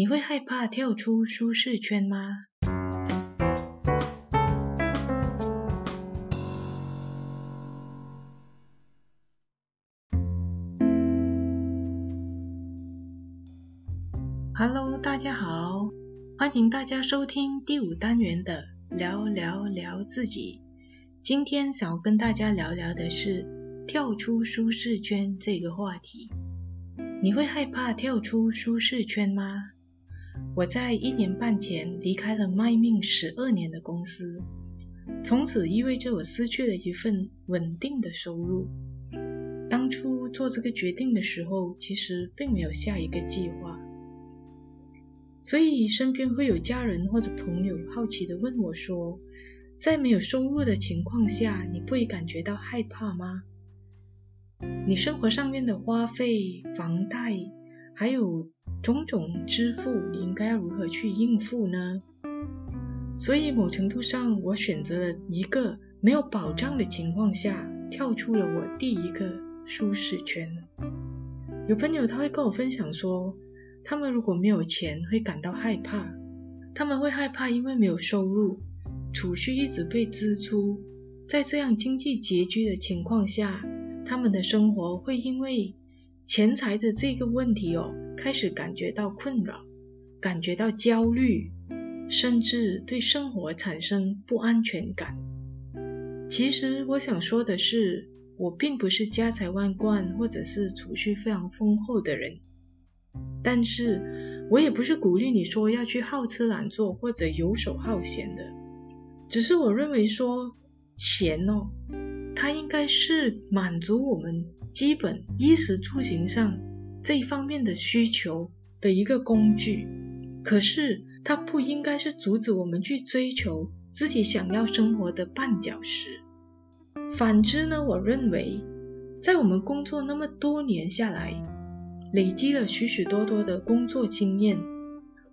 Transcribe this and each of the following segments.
你会害怕跳出舒适圈吗？Hello，大家好，欢迎大家收听第五单元的聊聊聊自己。今天想要跟大家聊聊的是跳出舒适圈这个话题。你会害怕跳出舒适圈吗？我在一年半前离开了卖命十二年的公司，从此意味着我失去了一份稳定的收入。当初做这个决定的时候，其实并没有下一个计划，所以身边会有家人或者朋友好奇地问我说，在没有收入的情况下，你不会感觉到害怕吗？你生活上面的花费、房贷，还有种种支付，你应该要如何去应付呢？所以某程度上，我选择了一个没有保障的情况下，跳出了我第一个舒适圈。有朋友他会跟我分享说，他们如果没有钱会感到害怕，他们会害怕因为没有收入，储蓄一直被支出，在这样经济拮据的情况下，他们的生活会因为钱财的这个问题哦，开始感觉到困扰，感觉到焦虑，甚至对生活产生不安全感。其实我想说的是，我并不是家财万贯或者是储蓄非常丰厚的人，但是我也不是鼓励你说要去好吃懒做或者游手好闲的，只是我认为说钱哦，它应该是满足我们。基本衣食住行上这一方面的需求的一个工具，可是它不应该是阻止我们去追求自己想要生活的绊脚石。反之呢，我认为在我们工作那么多年下来，累积了许许多多的工作经验，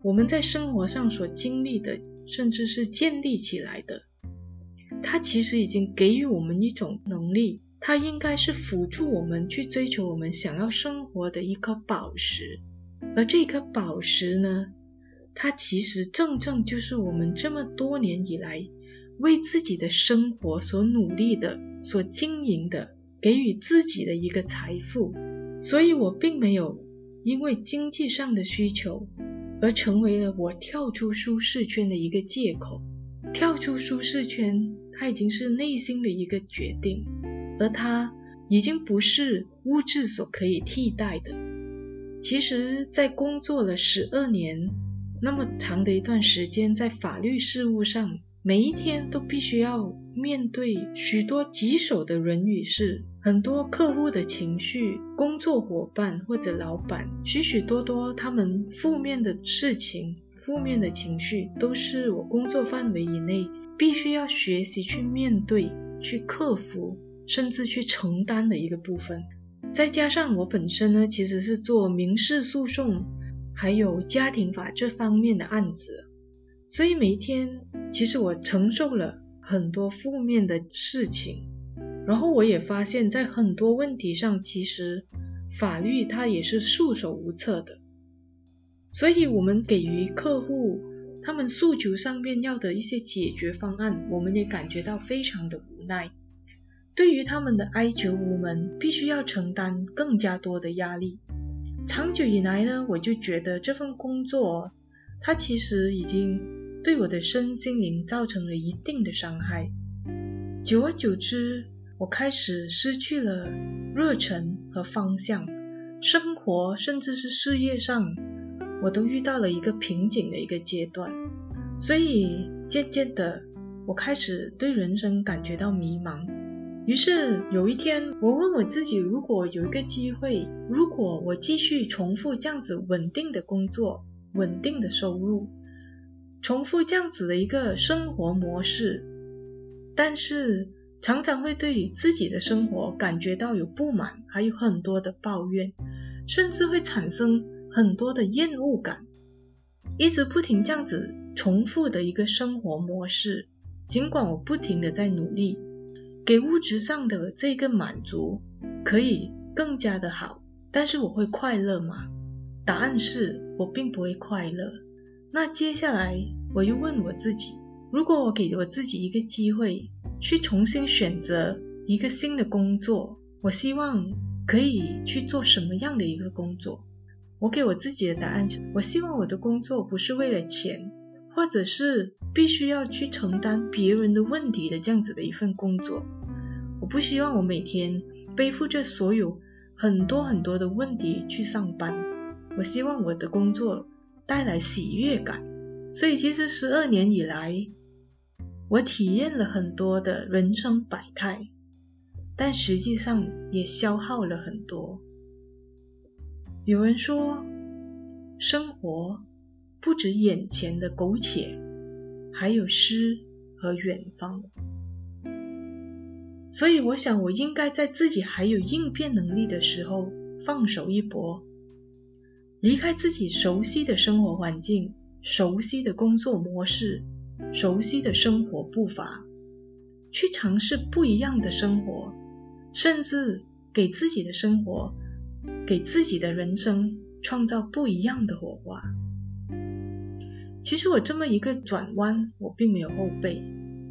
我们在生活上所经历的，甚至是建立起来的，它其实已经给予我们一种能力。它应该是辅助我们去追求我们想要生活的一颗宝石，而这颗宝石呢，它其实正正就是我们这么多年以来为自己的生活所努力的、所经营的、给予自己的一个财富。所以我并没有因为经济上的需求而成为了我跳出舒适圈的一个借口。跳出舒适圈，它已经是内心的一个决定。而它已经不是物质所可以替代的。其实，在工作了十二年那么长的一段时间，在法律事务上，每一天都必须要面对许多棘手的人与事，很多客户的情绪、工作伙伴或者老板，许许多多他们负面的事情、负面的情绪，都是我工作范围以内必须要学习去面对、去克服。甚至去承担的一个部分，再加上我本身呢，其实是做民事诉讼，还有家庭法这方面的案子，所以每一天其实我承受了很多负面的事情，然后我也发现，在很多问题上，其实法律它也是束手无策的，所以我们给予客户他们诉求上面要的一些解决方案，我们也感觉到非常的无奈。对于他们的哀求，我们必须要承担更加多的压力。长久以来呢，我就觉得这份工作，它其实已经对我的身心灵造成了一定的伤害。久而久之，我开始失去了热忱和方向，生活甚至是事业上，我都遇到了一个瓶颈的一个阶段。所以渐渐的，我开始对人生感觉到迷茫。于是有一天，我问我自己：如果有一个机会，如果我继续重复这样子稳定的工作、稳定的收入，重复这样子的一个生活模式，但是常常会对自己的生活感觉到有不满，还有很多的抱怨，甚至会产生很多的厌恶感，一直不停这样子重复的一个生活模式，尽管我不停的在努力。给物质上的这个满足可以更加的好，但是我会快乐吗？答案是我并不会快乐。那接下来我又问我自己，如果我给我自己一个机会，去重新选择一个新的工作，我希望可以去做什么样的一个工作？我给我自己的答案是，我希望我的工作不是为了钱，或者是必须要去承担别人的问题的这样子的一份工作。我不希望我每天背负着所有很多很多的问题去上班。我希望我的工作带来喜悦感。所以其实十二年以来，我体验了很多的人生百态，但实际上也消耗了很多。有人说，生活不止眼前的苟且，还有诗和远方。所以我想，我应该在自己还有应变能力的时候，放手一搏，离开自己熟悉的生活环境、熟悉的工作模式、熟悉的生活步伐，去尝试不一样的生活，甚至给自己的生活。给自己的人生创造不一样的火花。其实我这么一个转弯，我并没有后悔，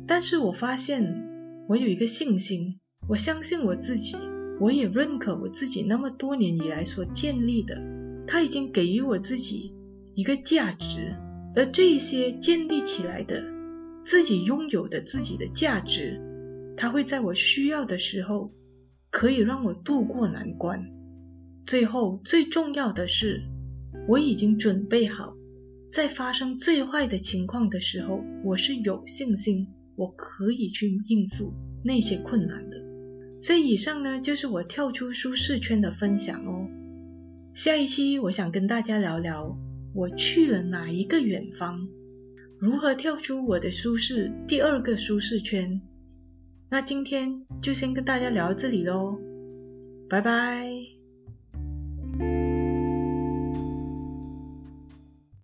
但是我发现我有一个信心，我相信我自己，我也认可我自己那么多年以来所建立的，它已经给予我自己一个价值，而这一些建立起来的自己拥有的自己的价值，它会在我需要的时候，可以让我度过难关。最后，最重要的是，我已经准备好，在发生最坏的情况的时候，我是有信心，我可以去应付那些困难的。所以，以上呢，就是我跳出舒适圈的分享哦。下一期，我想跟大家聊聊我去了哪一个远方，如何跳出我的舒适第二个舒适圈。那今天就先跟大家聊到这里喽，拜拜。